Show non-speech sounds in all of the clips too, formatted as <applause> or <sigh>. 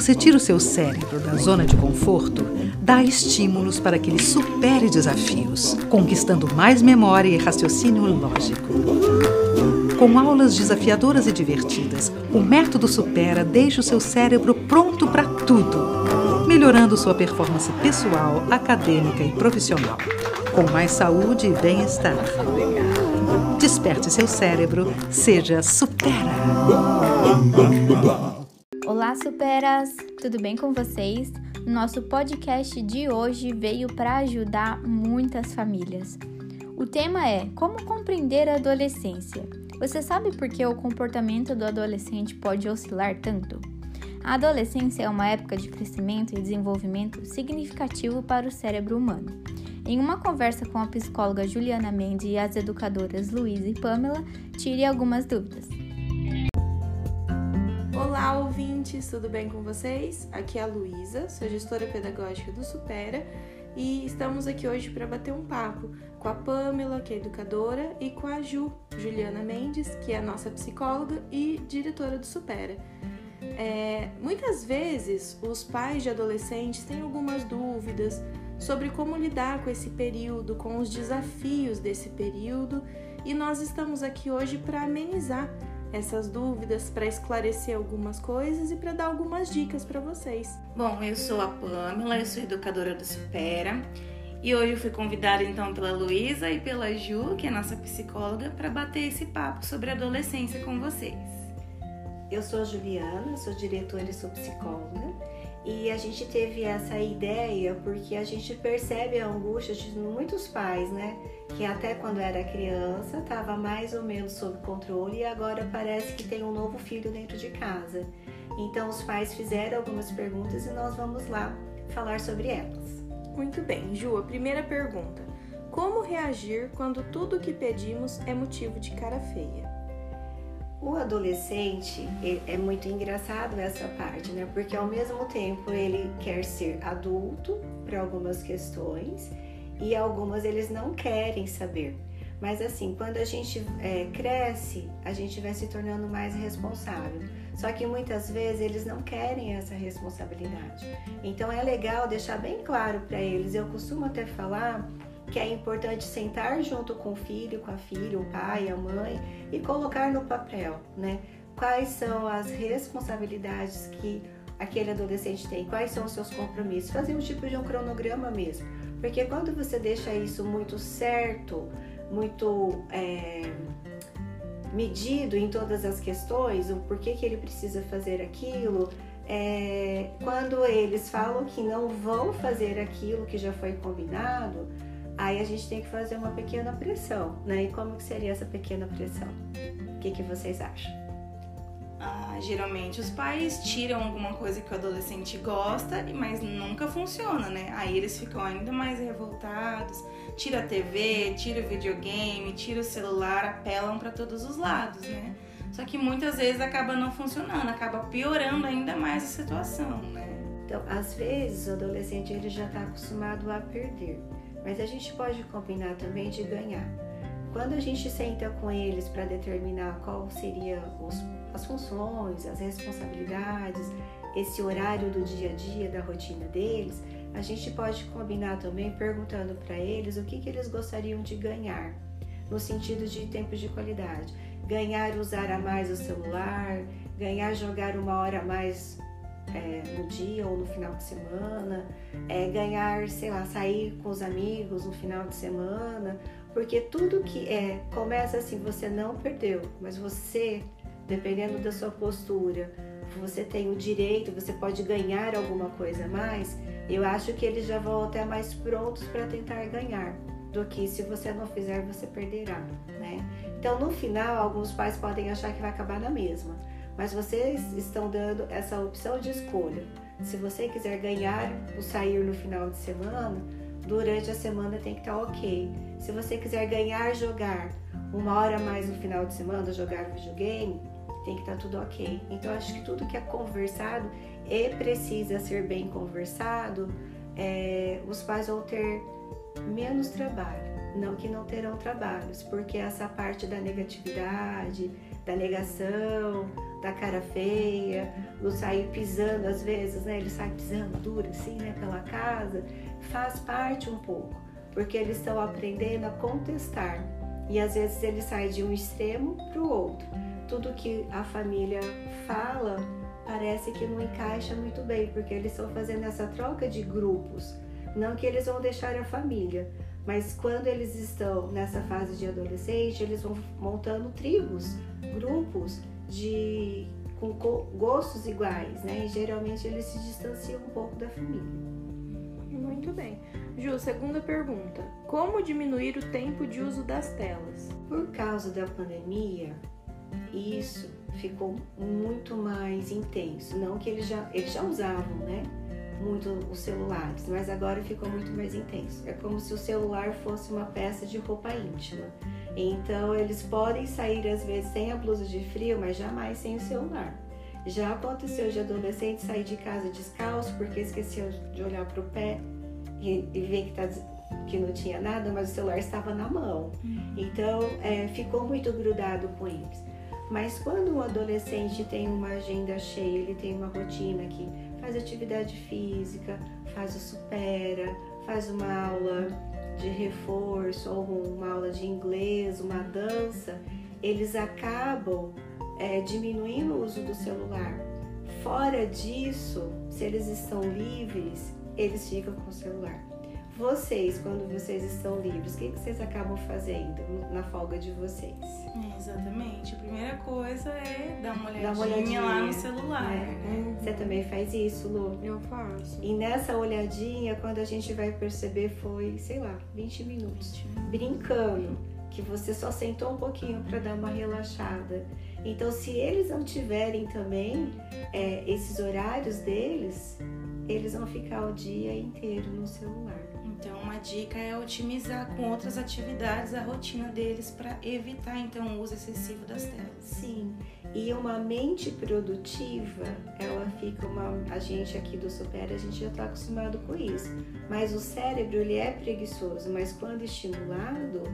você tira o seu cérebro da zona de conforto, dá estímulos para que ele supere desafios, conquistando mais memória e raciocínio lógico. Com aulas desafiadoras e divertidas, o método Supera deixa o seu cérebro pronto para tudo, melhorando sua performance pessoal, acadêmica e profissional, com mais saúde e bem-estar. Desperte seu cérebro, seja Supera! Olá, superas! Tudo bem com vocês? Nosso podcast de hoje veio para ajudar muitas famílias. O tema é Como compreender a adolescência. Você sabe por que o comportamento do adolescente pode oscilar tanto? A adolescência é uma época de crescimento e desenvolvimento significativo para o cérebro humano. Em uma conversa com a psicóloga Juliana Mendes e as educadoras Luísa e Pamela, tire algumas dúvidas. Olá, ouvintes, tudo bem com vocês? Aqui é a Luísa, sou gestora pedagógica do Supera e estamos aqui hoje para bater um papo com a Pamela, que é educadora, e com a Ju, Juliana Mendes, que é a nossa psicóloga e diretora do Supera. É, muitas vezes os pais de adolescentes têm algumas dúvidas sobre como lidar com esse período, com os desafios desse período, e nós estamos aqui hoje para amenizar essas dúvidas, para esclarecer algumas coisas e para dar algumas dicas para vocês. Bom, eu sou a Pamela, eu sou educadora do Supera e hoje eu fui convidada então pela Luísa e pela Ju, que é nossa psicóloga, para bater esse papo sobre adolescência com vocês. Eu sou a Juliana, sou diretora e sou psicóloga. E a gente teve essa ideia porque a gente percebe a angústia de muitos pais, né? Que até quando era criança estava mais ou menos sob controle e agora parece que tem um novo filho dentro de casa. Então os pais fizeram algumas perguntas e nós vamos lá falar sobre elas. Muito bem, Ju, a primeira pergunta: Como reagir quando tudo que pedimos é motivo de cara feia? O adolescente é muito engraçado essa parte, né? Porque ao mesmo tempo ele quer ser adulto para algumas questões e algumas eles não querem saber. Mas assim, quando a gente é, cresce, a gente vai se tornando mais responsável. Só que muitas vezes eles não querem essa responsabilidade. Então é legal deixar bem claro para eles. Eu costumo até falar que é importante sentar junto com o filho, com a filha, o pai, a mãe e colocar no papel, né? Quais são as responsabilidades que aquele adolescente tem, quais são os seus compromissos, fazer um tipo de um cronograma mesmo, porque quando você deixa isso muito certo, muito é, medido em todas as questões, o porquê que ele precisa fazer aquilo, é, quando eles falam que não vão fazer aquilo que já foi combinado, Aí a gente tem que fazer uma pequena pressão, né? E como que seria essa pequena pressão? O que, que vocês acham? Ah, geralmente os pais tiram alguma coisa que o adolescente gosta, mas nunca funciona, né? Aí eles ficam ainda mais revoltados, tira a TV, tira o videogame, tira o celular, apelam para todos os lados, né? Só que muitas vezes acaba não funcionando, acaba piorando ainda mais a situação, né? Então, às vezes o adolescente ele já está acostumado a perder mas a gente pode combinar também de ganhar. Quando a gente senta com eles para determinar qual seria os, as funções, as responsabilidades, esse horário do dia a dia, da rotina deles, a gente pode combinar também perguntando para eles o que, que eles gostariam de ganhar, no sentido de tempo de qualidade. Ganhar usar a mais o celular, ganhar jogar uma hora a mais é, no dia ou no final de semana, é, ganhar, sei lá, sair com os amigos no final de semana, porque tudo que é começa assim, você não perdeu, mas você, dependendo da sua postura, você tem o direito, você pode ganhar alguma coisa a mais. Eu acho que eles já vão até mais prontos para tentar ganhar do que se você não fizer, você perderá, né? Então, no final, alguns pais podem achar que vai acabar na mesma mas vocês estão dando essa opção de escolha. Se você quiser ganhar o sair no final de semana, durante a semana tem que estar ok. Se você quiser ganhar jogar uma hora mais no final de semana, jogar videogame, tem que estar tudo ok. Então acho que tudo que é conversado e precisa ser bem conversado, é, os pais vão ter menos trabalho. Não que não terão trabalhos, porque essa parte da negatividade, da negação, da cara feia, do sair pisando às vezes, né? Ele sai pisando duro assim, né, pela casa. Faz parte um pouco, porque eles estão aprendendo a contestar. E às vezes ele sai de um extremo para o outro. Tudo que a família fala parece que não encaixa muito bem, porque eles estão fazendo essa troca de grupos. Não que eles vão deixar a família, mas quando eles estão nessa fase de adolescente, eles vão montando tribos, grupos de com gostos iguais, né? E geralmente eles se distanciam um pouco da família. Muito bem. Ju, segunda pergunta: como diminuir o tempo de uso das telas? Por causa da pandemia, isso ficou muito mais intenso. Não que eles já, eles já usavam, né? Muito os celulares, mas agora ficou muito mais intenso. É como se o celular fosse uma peça de roupa íntima. Então eles podem sair às vezes sem a blusa de frio, mas jamais sem o celular. Já aconteceu de adolescente sair de casa descalço porque esqueceu de olhar para o pé e, e ver que, tá, que não tinha nada, mas o celular estava na mão. Uhum. Então é, ficou muito grudado com eles. Mas quando um adolescente tem uma agenda cheia, ele tem uma rotina que faz atividade física, faz o supera, faz uma aula de reforço ou uma aula de inglês, uma dança, eles acabam é, diminuindo o uso do celular. Fora disso, se eles estão livres, eles ficam com o celular. Vocês, quando vocês estão livres, o que, vocês acabam fazendo na folga de vocês? É, exatamente. A primeira coisa é dar uma olhadinha, uma olhadinha lá no celular. É. Né? Você também faz isso, Lu? Eu faço. E nessa olhadinha, quando a gente vai perceber, foi, sei lá, 20 minutos. 20 minutos. Brincando. Que você só sentou um pouquinho para dar uma relaxada. Então, se eles não tiverem também é, esses horários deles, eles vão ficar o dia inteiro no celular. Então, uma dica é otimizar com outras atividades a rotina deles para evitar então o uso excessivo das telas. Sim. E uma mente produtiva, ela fica uma a gente aqui do Super, a gente já está acostumado com isso. Mas o cérebro ele é preguiçoso, mas quando estimulado,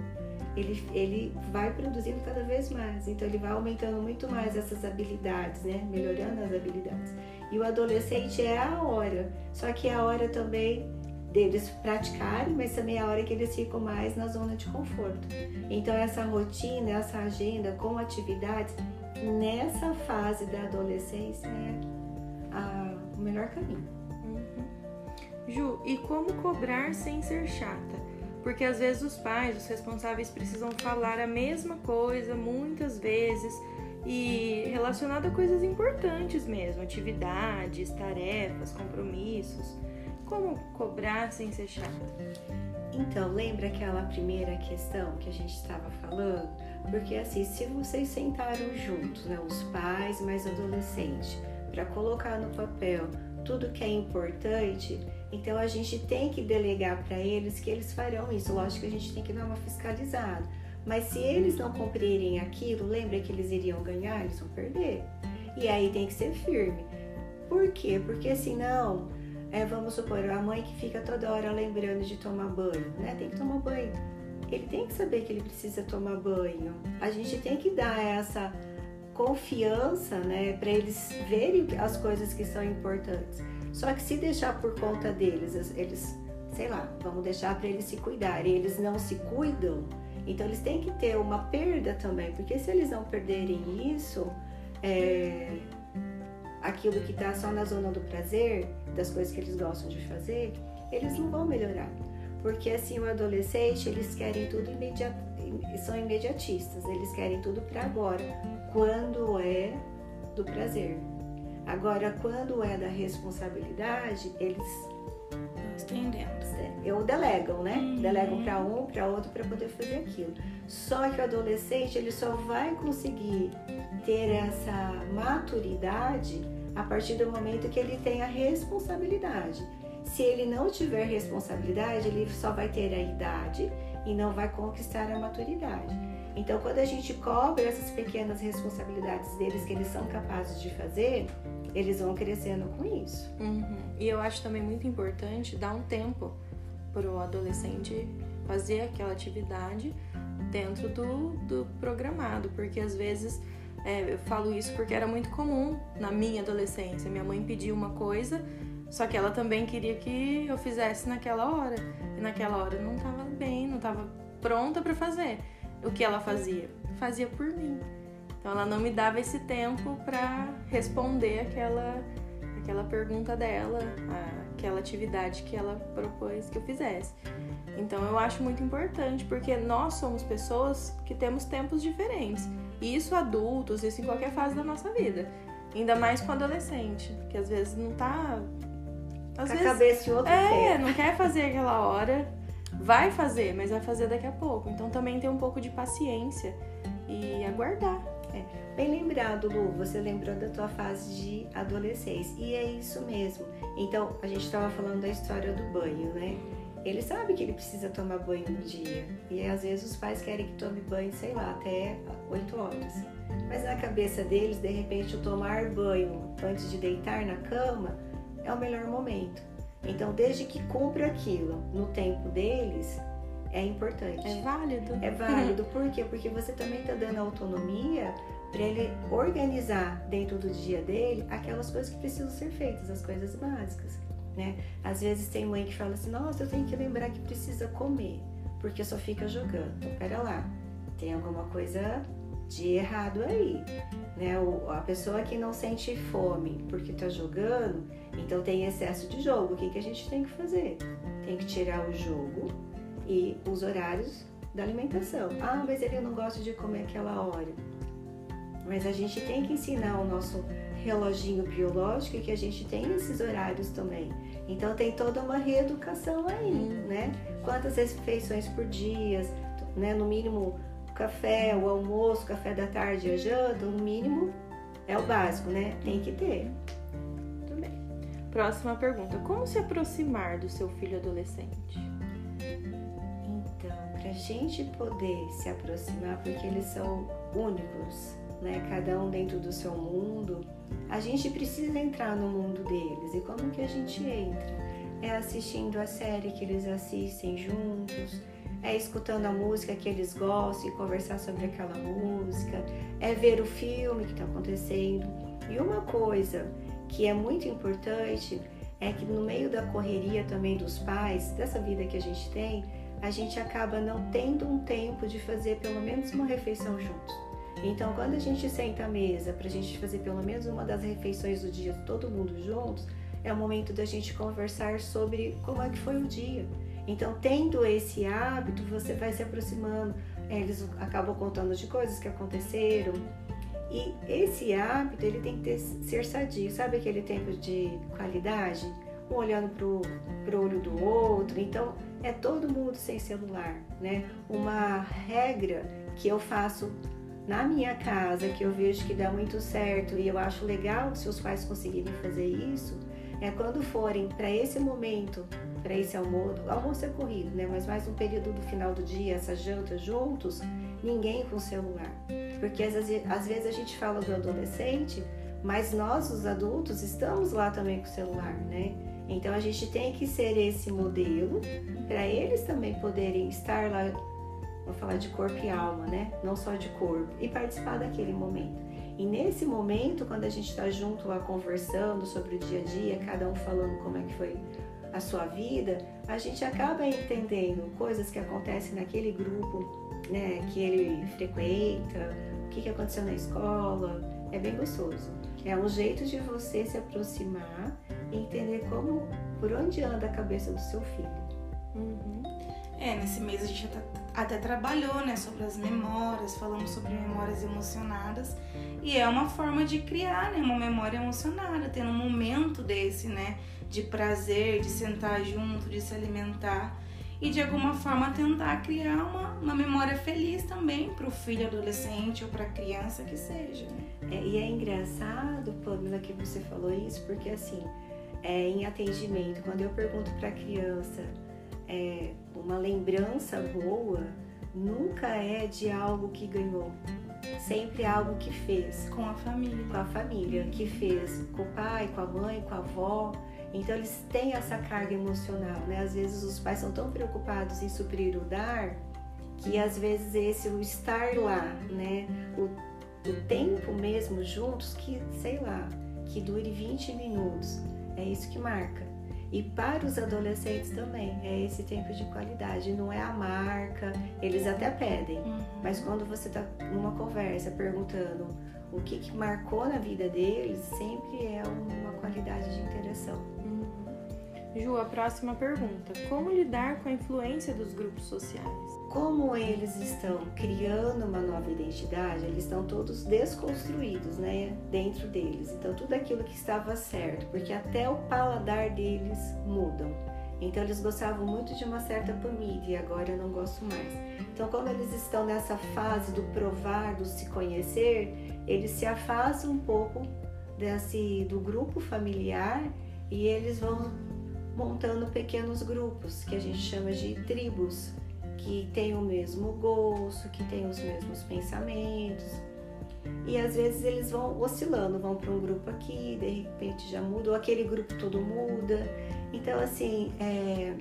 ele, ele vai produzindo cada vez mais. Então ele vai aumentando muito mais essas habilidades, né? Melhorando as habilidades. E o adolescente é a hora. Só que é a hora também deles praticarem, mas também é a hora que eles ficam mais na zona de conforto. Então essa rotina, essa agenda com atividades nessa fase da adolescência é a, o melhor caminho. Uhum. Ju, e como cobrar sem ser chata? Porque às vezes os pais, os responsáveis precisam falar a mesma coisa muitas vezes e relacionado a coisas importantes mesmo, atividades, tarefas, compromissos. Como cobrar sem ser chata? Então, lembra aquela primeira questão que a gente estava falando? Porque assim, se vocês sentaram juntos, né, os pais mais adolescentes, para colocar no papel tudo que é importante, então a gente tem que delegar para eles que eles farão isso. Lógico que a gente tem que dar uma fiscalizada. Mas se eles não cumprirem aquilo, lembra que eles iriam ganhar, eles vão perder. E aí tem que ser firme. Por quê? Porque senão é, vamos supor, a mãe que fica toda hora lembrando de tomar banho, né? Tem que tomar banho. Ele tem que saber que ele precisa tomar banho. A gente tem que dar essa confiança, né, para eles verem as coisas que são importantes. Só que se deixar por conta deles, eles, sei lá, vamos deixar para eles se cuidarem, eles não se cuidam, então eles têm que ter uma perda também, porque se eles não perderem isso, é, aquilo que está só na zona do prazer, das coisas que eles gostam de fazer, eles não vão melhorar. Porque assim, o adolescente, eles querem tudo imediato, são imediatistas, eles querem tudo para agora, quando é do prazer. Agora, quando é da responsabilidade, eles estendendo. Eu delegam, né? Uhum. Delegam para um, para outro para poder fazer aquilo. Só que o adolescente, ele só vai conseguir ter essa maturidade a partir do momento que ele tem a responsabilidade. Se ele não tiver responsabilidade, ele só vai ter a idade e não vai conquistar a maturidade. Então, quando a gente cobra essas pequenas responsabilidades deles que eles são capazes de fazer, eles vão crescendo com isso. Uhum. E eu acho também muito importante dar um tempo para o adolescente fazer aquela atividade dentro do, do programado, porque às vezes É, eu falo isso porque era muito comum na minha adolescência. Minha mãe pedia uma coisa, só que ela também queria que eu fizesse naquela hora. E naquela hora eu não estava bem, não estava pronta para fazer. O que ela fazia? Fazia por mim. Então ela não me dava esse tempo para responder aquela aquela pergunta dela, aquela atividade que ela propôs que eu fizesse. Então eu acho muito importante porque nós somos pessoas que temos tempos diferentes. Isso adultos, isso em qualquer fase da nossa vida. Ainda mais com adolescente, que às vezes não tá às a vezes, cabeça em outro É, tempo. não quer fazer aquela hora, vai fazer, mas vai fazer daqui a pouco. Então também tem um pouco de paciência e aguardar. É. Bem lembrado, Lu, você lembrou da tua fase de adolescência. E é isso mesmo. Então, a gente estava falando da história do banho, né? Ele sabe que ele precisa tomar banho no dia. E às vezes os pais querem que tome banho, sei lá, até 8 horas. Mas na cabeça deles, de repente, o tomar banho antes de deitar na cama é o melhor momento. Então, desde que cumpra aquilo no tempo deles, é importante. É válido. É válido. Por quê? Porque você também está dando autonomia para ele organizar dentro do dia dele aquelas coisas que precisam ser feitas, as coisas básicas. Né? Às vezes tem mãe que fala assim: Nossa, eu tenho que lembrar que precisa comer, porque só fica jogando. Então, pera lá, tem alguma coisa de errado aí. Né? A pessoa que não sente fome porque está jogando, então tem excesso de jogo. O que, que a gente tem que fazer? Tem que tirar o jogo e os horários da alimentação. Ah, mas ele não gosta de comer aquela hora. Mas a gente tem que ensinar o nosso reloginho biológico que a gente tem esses horários também. Então tem toda uma reeducação aí, né? Quantas refeições por dia, né? No mínimo café, o almoço, café da tarde, a janta, no mínimo é o básico, né? Tem que ter. Muito bem. Próxima pergunta: Como se aproximar do seu filho adolescente? Então, para a gente poder se aproximar, porque eles são únicos, né? Cada um dentro do seu mundo, a gente precisa entrar no mundo deles. E como que a gente entra? É assistindo a série que eles assistem juntos é escutando a música que eles gostam e conversar sobre aquela música, é ver o filme que está acontecendo. E uma coisa que é muito importante é que no meio da correria também dos pais, dessa vida que a gente tem, a gente acaba não tendo um tempo de fazer pelo menos uma refeição juntos. Então, quando a gente senta à mesa para a gente fazer pelo menos uma das refeições do dia, todo mundo juntos, é o momento da gente conversar sobre como é que foi o dia então, tendo esse hábito, você vai se aproximando. Eles acabam contando de coisas que aconteceram. E esse hábito, ele tem que ter, ser sadio. Sabe aquele tempo de qualidade? Um olhando pro, pro olho do outro. Então, é todo mundo sem celular, né? Uma regra que eu faço na minha casa, que eu vejo que dá muito certo e eu acho legal se os pais conseguirem fazer isso, é quando forem para esse momento para esse almoço, almoço é corrido, né? Mas mais um período do final do dia, essa janta juntos, ninguém com celular. Porque às às vezes a gente fala do adolescente, mas nós, os adultos, estamos lá também com o celular, né? Então a gente tem que ser esse modelo para eles também poderem estar lá, vou falar de corpo e alma, né? Não só de corpo, e participar daquele momento. E nesse momento, quando a gente está junto lá conversando sobre o dia a dia, cada um falando como é que foi a sua vida, a gente acaba entendendo coisas que acontecem naquele grupo, né, que ele frequenta, o que, que aconteceu na escola. É bem gostoso. É um jeito de você se aproximar e entender como, por onde anda a cabeça do seu filho. Uhum. É, nesse mês a gente até trabalhou, né, sobre as memórias, falamos sobre memórias emocionadas e é uma forma de criar, né, uma memória emocionada, tendo um momento desse, né, de prazer, de sentar junto, de se alimentar e de alguma forma tentar criar uma, uma memória feliz também para o filho adolescente ou para a criança que seja. Né? É, e é engraçado, Pamela, que você falou isso, porque assim, é, em atendimento, quando eu pergunto para a criança é, uma lembrança boa, nunca é de algo que ganhou. Sempre é algo que fez. Com a família. Com a família, que fez com o pai, com a mãe, com a avó. Então eles têm essa carga emocional, né? Às vezes os pais são tão preocupados em suprir o dar que às vezes esse o estar lá, né? O o tempo mesmo juntos que, sei lá, que dure 20 minutos. É isso que marca. E para os adolescentes também, é esse tempo de qualidade. Não é a marca, eles até pedem, uhum. mas quando você está numa conversa perguntando o que, que, marcou na vida deles, sempre é uma qualidade de interação. Uhum. Ju, a próxima pergunta: Como lidar com a influência dos grupos sociais? Como eles estão criando uma nova identidade, eles estão todos desconstruídos, né, dentro deles. Então tudo aquilo que estava certo, porque até o paladar deles mudam. Então eles gostavam muito de uma certa comida e agora eu não gosto mais. Então como eles estão nessa fase do provar, do se conhecer, eles se afastam um pouco desse do grupo familiar e eles vão montando pequenos grupos que a gente chama de tribos que tem o mesmo gosto, que tem os mesmos pensamentos. E às vezes eles vão oscilando, vão para um grupo aqui, de repente já muda, ou aquele grupo todo muda. Então, assim, é,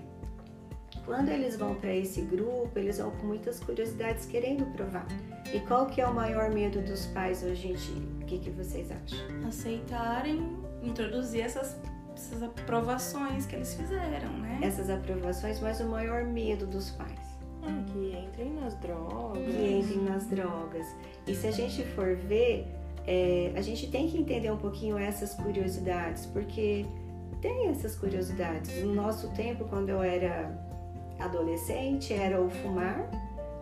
quando eles vão para esse grupo, eles vão com muitas curiosidades querendo provar. E qual que é o maior medo dos pais hoje em dia? O que, que vocês acham? Aceitarem, introduzir essas, essas aprovações que eles fizeram, né? Essas aprovações, mas o maior medo dos pais ah, que entrem nas drogas. Que entrem nas drogas. E se a gente for ver, é, a gente tem que entender um pouquinho essas curiosidades, porque tem essas curiosidades. No nosso tempo, quando eu era adolescente, era o fumar,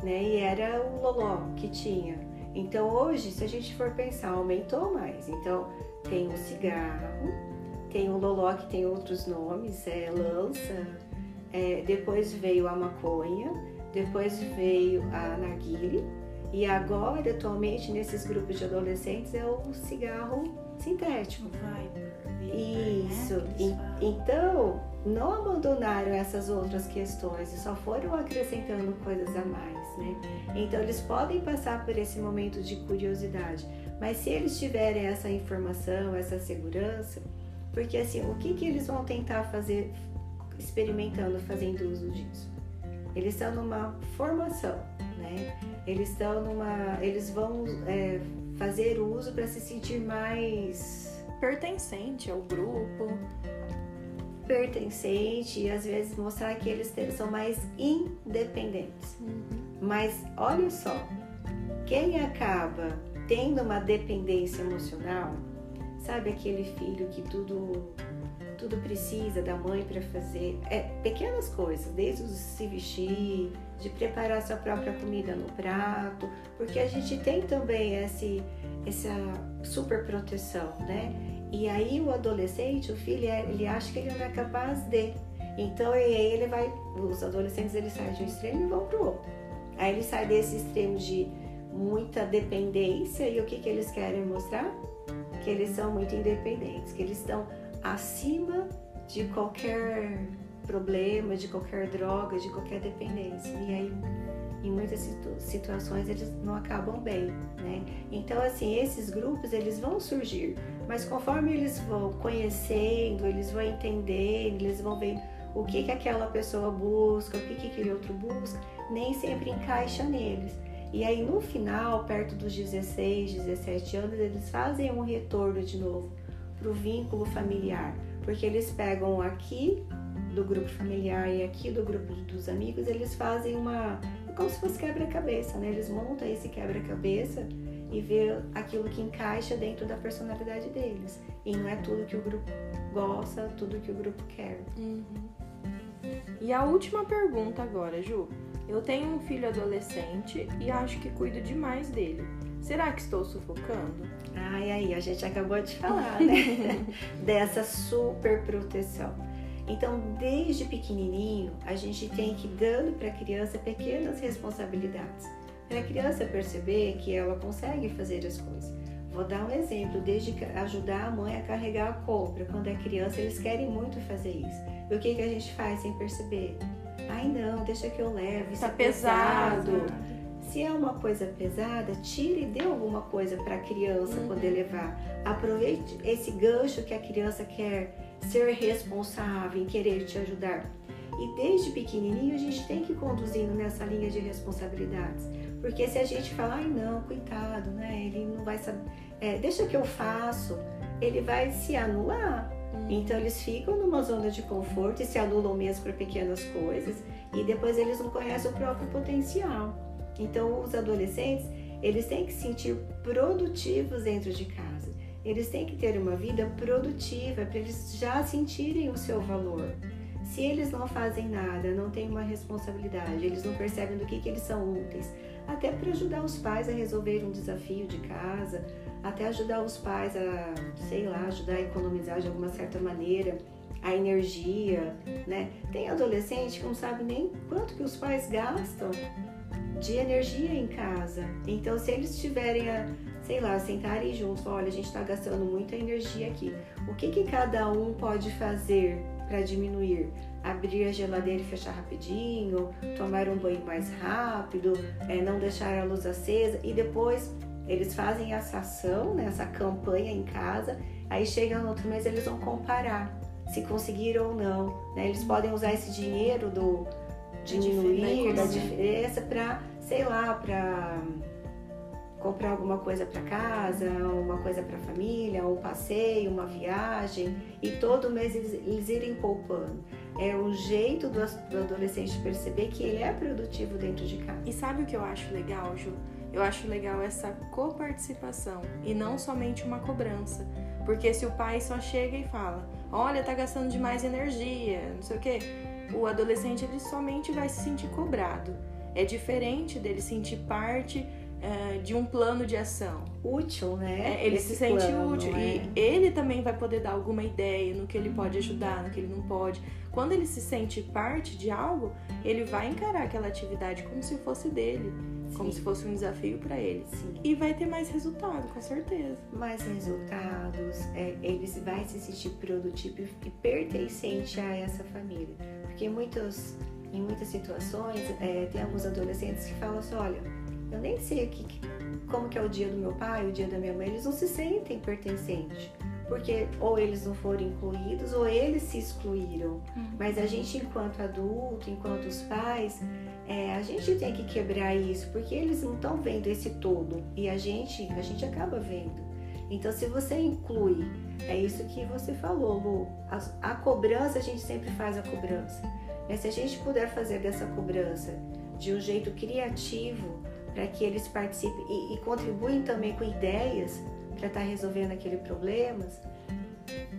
né? E era o loló que tinha. Então hoje, se a gente for pensar, aumentou mais. Então tem o cigarro, tem o loló que tem outros nomes, é lança, é, depois veio a maconha, depois veio a narguile e agora, atualmente, nesses grupos de adolescentes é o cigarro sintético. Vai. Isso. Né? Então, não abandonaram essas outras questões e só foram acrescentando coisas a mais, né? Então, eles podem passar por esse momento de curiosidade, mas se eles tiverem essa informação, essa segurança, porque assim, o que, que eles vão tentar fazer experimentando, fazendo uso disso? Eles estão numa formação, né? Eles estão numa, eles vão é, fazer uso para se sentir mais pertencente ao grupo, pertencente e às vezes mostrar que eles são mais independentes. Uhum. Mas olha só, quem acaba tendo uma dependência emocional, sabe aquele filho que tudo tudo precisa da mãe para fazer é, pequenas coisas, desde se vestir, de preparar sua própria comida no prato, porque a gente tem também esse, essa super proteção, né? E aí o adolescente, o filho, é, ele acha que ele não é capaz de. Então ele vai, os adolescentes eles saem de um extremo e vão para o outro. Aí ele sai desse extremo de muita dependência e o que, que eles querem mostrar? Que eles são muito independentes, que eles estão acima de qualquer problema, de qualquer droga, de qualquer dependência. E aí, em muitas situ situações, eles não acabam bem, né? Então, assim, esses grupos, eles vão surgir, mas conforme eles vão conhecendo, eles vão entendendo, eles vão vendo o que, que aquela pessoa busca, o que, que aquele outro busca, nem sempre encaixa neles. E aí, no final, perto dos 16, 17 anos, eles fazem um retorno de novo para o vínculo familiar, porque eles pegam aqui do grupo familiar e aqui do grupo dos amigos, eles fazem uma. É como se fosse quebra-cabeça, né? Eles montam esse quebra-cabeça e vê aquilo que encaixa dentro da personalidade deles. E não é tudo que o grupo gosta, tudo que o grupo quer. Uhum. E a última pergunta agora, Ju. Eu tenho um filho adolescente e acho que cuido demais dele. Será que estou sufocando? Ai, aí, a gente acabou de <laughs> falar, né? <laughs> Dessa super proteção. Então, desde pequenininho, a gente tem que ir dando para a criança pequenas responsabilidades, para a criança perceber que ela consegue fazer as coisas. Vou dar um exemplo, desde ajudar a mãe a carregar a compra. Quando é criança, eles querem muito fazer isso. E o que, que a gente faz sem perceber? Ai, não, deixa que eu levo, isso tá é pesado. pesado se é uma coisa pesada, tire e dê alguma coisa para a criança uhum. poder levar. Aproveite esse gancho que a criança quer ser responsável em querer te ajudar. E desde pequenininho a gente tem que ir conduzindo nessa linha de responsabilidades. Porque se a gente falar, ai não, coitado, né? Ele não vai saber. É, deixa que eu faço, ele vai se anular. Hum. Então eles ficam numa zona de conforto e se anulam mesmo para pequenas coisas e depois eles não conhecem o próprio potencial. Então os adolescentes, eles têm que se sentir produtivos dentro de casa. Eles têm que ter uma vida produtiva para eles já sentirem o seu valor. Se eles não fazem nada, não têm uma responsabilidade, eles não percebem do que, que eles são úteis, até para ajudar os pais a resolver um desafio de casa, até ajudar os pais a, sei lá, ajudar a economizar de alguma certa maneira a energia, né? Tem adolescente que não sabe nem quanto que os pais gastam de energia em casa. Então, se eles tiverem a, sei lá, sentarem juntos, olha, a gente está gastando muita energia aqui. O que que cada um pode fazer para diminuir? Abrir a geladeira e fechar rapidinho, tomar um banho mais rápido, é, não deixar a luz acesa e depois eles fazem essa ação, né, essa campanha em casa, aí chega no outro mês eles vão comparar se conseguiram ou não. Né? Eles podem usar esse dinheiro do diminuir da diferença para, sei lá, para comprar alguma coisa para casa, uma coisa para a família, um passeio, uma viagem, e todo mês eles, eles irem poupando. É o jeito do, do adolescente perceber que ele é produtivo dentro de casa. E sabe o que eu acho legal, Ju? Eu acho legal essa coparticipação e não somente uma cobrança. Porque se o pai só chega e fala, olha, tá gastando demais energia, não sei o quê, o adolescente ele somente vai se sentir cobrado. É diferente dele sentir parte uh, de um plano de ação. Útil, né? É, ele Esse se sente plano, útil. É? E ele também vai poder dar alguma ideia no que ele pode ajudar, no que ele não pode. Quando ele se sente parte de algo, ele vai encarar aquela atividade como se fosse dele como se fosse um desafio para ele. Sim. E vai ter mais resultado, com certeza. Mais resultados, é, eles vai se sentir produtivo e pertencente a essa família. Porque muitos, em muitas situações, é, tem alguns adolescentes que falam assim, olha, eu nem sei aqui como que é o dia do meu pai, o dia da minha mãe, eles não se sentem pertencentes porque ou eles não foram incluídos ou eles se excluíram. Uhum. Mas a gente, enquanto adulto, enquanto os pais, é, a gente tem que quebrar isso, porque eles não estão vendo esse todo e a gente, a gente acaba vendo. Então, se você inclui, é isso que você falou, Lu, a, a cobrança, a gente sempre faz a cobrança. Mas se a gente puder fazer dessa cobrança de um jeito criativo, para que eles participem e, e contribuem também com ideias, para estar tá resolvendo aquele problemas,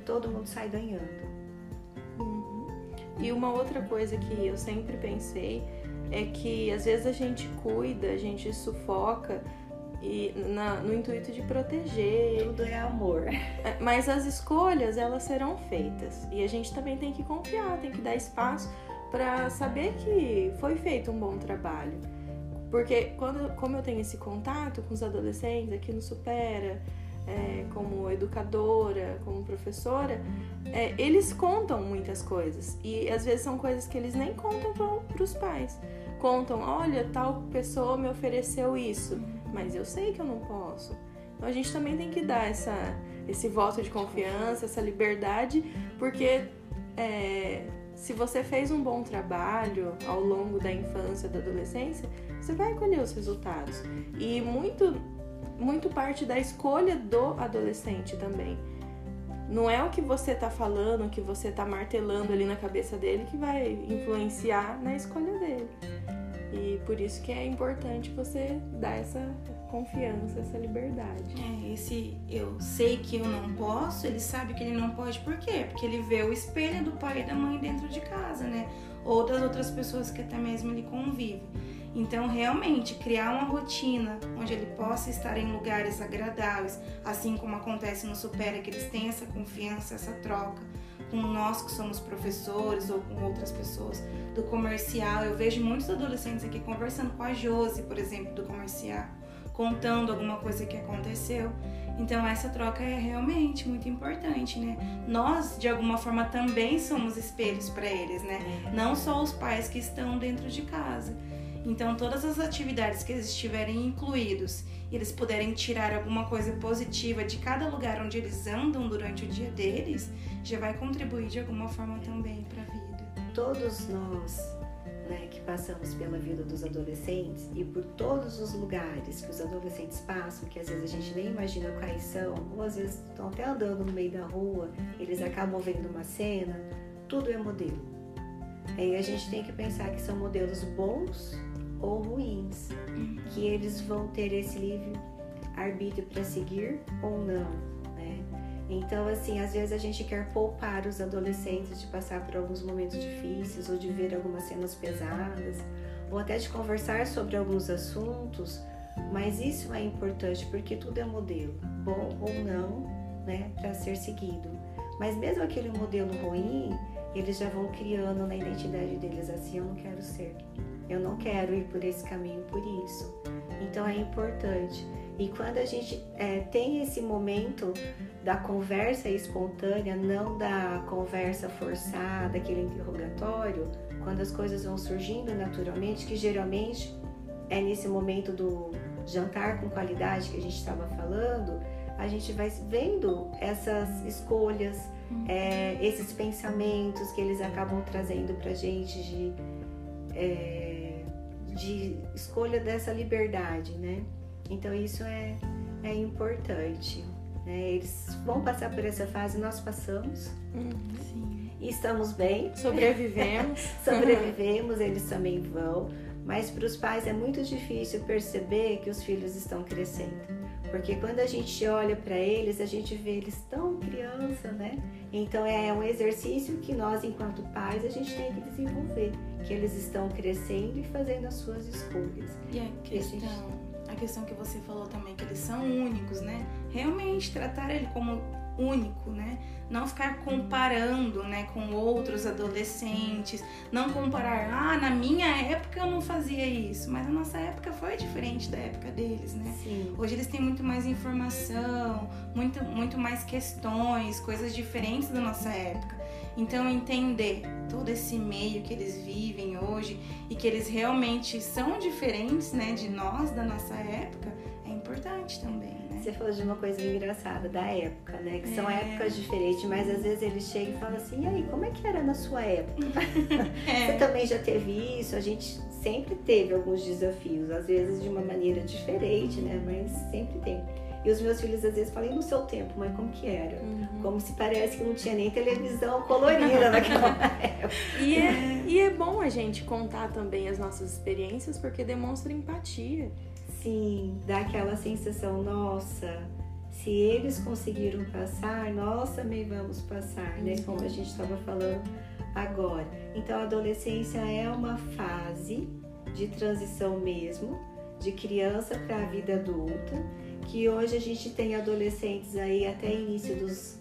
todo mundo sai ganhando. Uhum. E uma outra coisa que eu sempre pensei é que às vezes a gente cuida, a gente sufoca e na, no intuito de proteger. Tudo é amor. É, mas as escolhas elas serão feitas e a gente também tem que confiar, tem que dar espaço para saber que foi feito um bom trabalho. Porque quando, como eu tenho esse contato com os adolescentes aqui no Supera, é, como educadora, como professora, é, eles contam muitas coisas e às vezes são coisas que eles nem contam para os pais. Contam, olha, tal pessoa me ofereceu isso, mas eu sei que eu não posso. Então a gente também tem que dar essa, esse voto de confiança, essa liberdade, porque é, se você fez um bom trabalho ao longo da infância, da adolescência, você vai colher os resultados. E muito muito parte da escolha do adolescente também. Não é o que você tá falando, o que você tá martelando ali na cabeça dele que vai influenciar na escolha dele. E por isso que é importante você dar essa confiança, essa liberdade. É, esse eu sei que eu não posso, ele sabe que ele não pode, por quê? Porque ele vê o espelho do pai e da mãe dentro de casa, né? Ou das outras pessoas que até mesmo ele convive. Então, realmente, criar uma rotina onde ele possa estar em lugares agradáveis, assim como acontece no Supera, que eles têm essa confiança, essa troca com nós que somos professores ou com outras pessoas do comercial. Eu vejo muitos adolescentes aqui conversando com a Josi, por exemplo, do comercial, contando alguma coisa que aconteceu. Então essa troca é realmente muito importante, né? Nós de alguma forma também somos espelhos para eles, né? É. Não só os pais que estão dentro de casa. Então, todas as atividades que eles estiverem incluídos eles puderem tirar alguma coisa positiva de cada lugar onde eles andam durante o dia deles, já vai contribuir de alguma forma também para a vida. Todos nós né, que passamos pela vida dos adolescentes e por todos os lugares que os adolescentes passam, que às vezes a gente nem imagina quais são, ou às vezes estão até andando no meio da rua, eles acabam vendo uma cena, tudo é modelo. Aí a gente tem que pensar que são modelos bons ou ruins, que eles vão ter esse livre arbítrio para seguir ou não, né? Então, assim, às vezes a gente quer poupar os adolescentes de passar por alguns momentos difíceis ou de ver algumas cenas pesadas, ou até de conversar sobre alguns assuntos, mas isso é importante porque tudo é modelo, bom ou não, né, para ser seguido. Mas mesmo aquele modelo ruim, eles já vão criando na identidade deles assim: eu não quero ser, eu não quero ir por esse caminho por isso. Então é importante. E quando a gente é, tem esse momento da conversa espontânea, não da conversa forçada, aquele interrogatório, quando as coisas vão surgindo naturalmente, que geralmente é nesse momento do jantar com qualidade que a gente estava falando, a gente vai vendo essas escolhas, é, esses pensamentos que eles acabam trazendo para gente de, é, de escolha dessa liberdade, né? Então isso é, é importante. Né? Eles vão passar por essa fase, nós passamos. Sim. E estamos bem. Sobrevivemos. <laughs> Sobrevivemos, eles também vão. Mas para os pais é muito difícil perceber que os filhos estão crescendo. Porque quando a gente olha para eles, a gente vê eles tão criança, né? Então é um exercício que nós, enquanto pais, a gente tem que desenvolver. Que eles estão crescendo e fazendo as suas escolhas. E a questão, a questão que você falou também, que eles são únicos, né? Realmente tratar ele como único, né? Não ficar comparando, né, com outros adolescentes, não comparar, ah, na minha época eu não fazia isso, mas a nossa época foi diferente da época deles, né? Sim. Hoje eles têm muito mais informação, muito, muito mais questões, coisas diferentes da nossa época. Então entender todo esse meio que eles vivem hoje e que eles realmente são diferentes, né, de nós da nossa época, é importante também. Você falou de uma coisa engraçada da época, né? Que são É. épocas diferentes, mas às vezes eles chegam e falam assim: e aí, como é que era na sua época? <laughs> Você É, também já teve isso? A gente sempre teve alguns desafios, às vezes de uma maneira diferente, né? Mas sempre tem. E os meus filhos às vezes falam: no seu tempo, mãe, como que era? Como se parece que não tinha nem televisão colorida <laughs> naquela época. E é, e é bom a gente contar também as nossas experiências porque demonstra empatia. Sim, dá aquela sensação, nossa, se eles conseguiram passar, nós também vamos passar, né? Como a gente estava falando agora. Então, a adolescência é uma fase de transição mesmo, de criança para a vida adulta, que hoje a gente tem adolescentes aí até início dos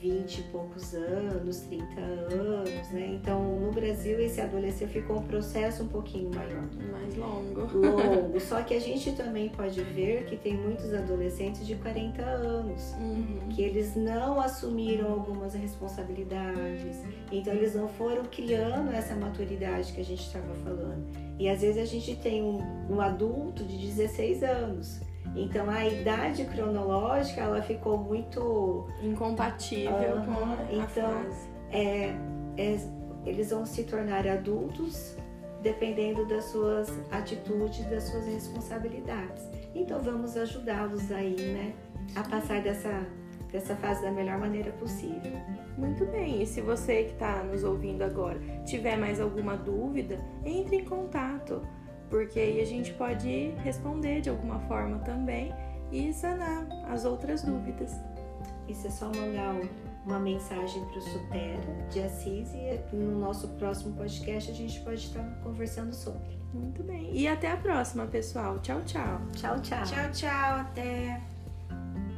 20 e poucos anos, 30 anos, né? Então, no Brasil, esse adolescente ficou um processo um pouquinho maior Mais longo. longo. <laughs> Só que a gente também pode ver que tem muitos adolescentes de 40 anos Uhum. que eles não assumiram algumas responsabilidades, então eles não foram criando essa maturidade que a gente estava falando. E às vezes a gente tem um, um adulto de 16 anos, então a idade cronológica ela ficou muito Incompatível Aham, com a então- fase. é, é- eles vão se tornar adultos dependendo das suas atitudes, das suas responsabilidades. Então vamos ajudá-los aí, né, a passar dessa, dessa fase da melhor maneira possível. Muito bem, e se você que está nos ouvindo agora tiver mais alguma dúvida, entre em contato, porque aí a gente pode responder de alguma forma também e sanar as outras dúvidas. Isso é só mandar um- uma mensagem para o Supera de Assis e no nosso próximo podcast a gente pode estar conversando sobre. Muito bem, e até a próxima, pessoal. Tchau, tchau. Tchau, tchau. Tchau, tchau, até.